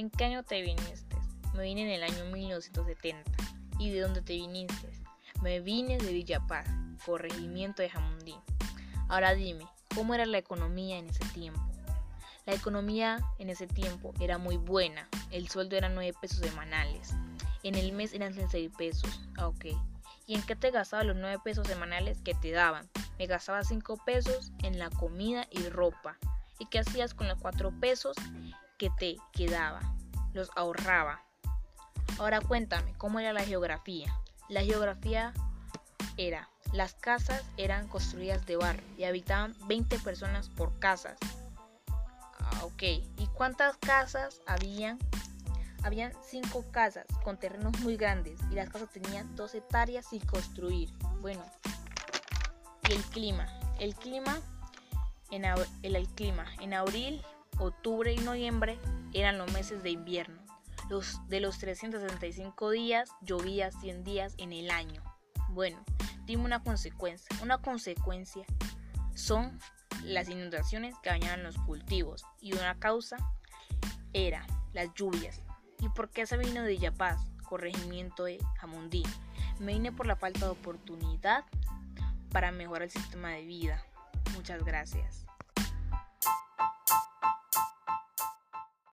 ¿En qué año te viniste? Me vine en el año 1970. ¿Y de dónde te viniste? Me vine de Villapaz, corregimiento de Jamundí. Ahora dime, ¿cómo era la economía en ese tiempo? La economía en ese tiempo era muy buena. El sueldo era 9 pesos semanales. En el mes eran 6 pesos. Ah. ¿Y en qué te gastabas los 9 pesos semanales que te daban? Me gastaba 5 pesos en la comida y ropa. ¿Y qué hacías con los 4 pesos que te quedaba? Los ahorraba. Ahora cuéntame, ¿cómo era la geografía? La geografía era, las casas eran construidas de barro y habitaban 20 personas por casas. Ah, ok. ¿Y cuántas casas habían? Habían 5 casas con terrenos muy grandes y las casas tenían 2 hectáreas sin construir. Bueno, y el clima. El clima en, el clima en abril, octubre y noviembre eran los meses de invierno. Los, de los 365 días llovía 100 días en el año. Bueno, dime una consecuencia. Una consecuencia son las inundaciones que dañaban los cultivos y una causa era las lluvias. ¿Y por qué se vino de Yapaz, corregimiento de Jamundí? Me vine por la falta de oportunidad para mejorar el sistema de vida. Muchas gracias.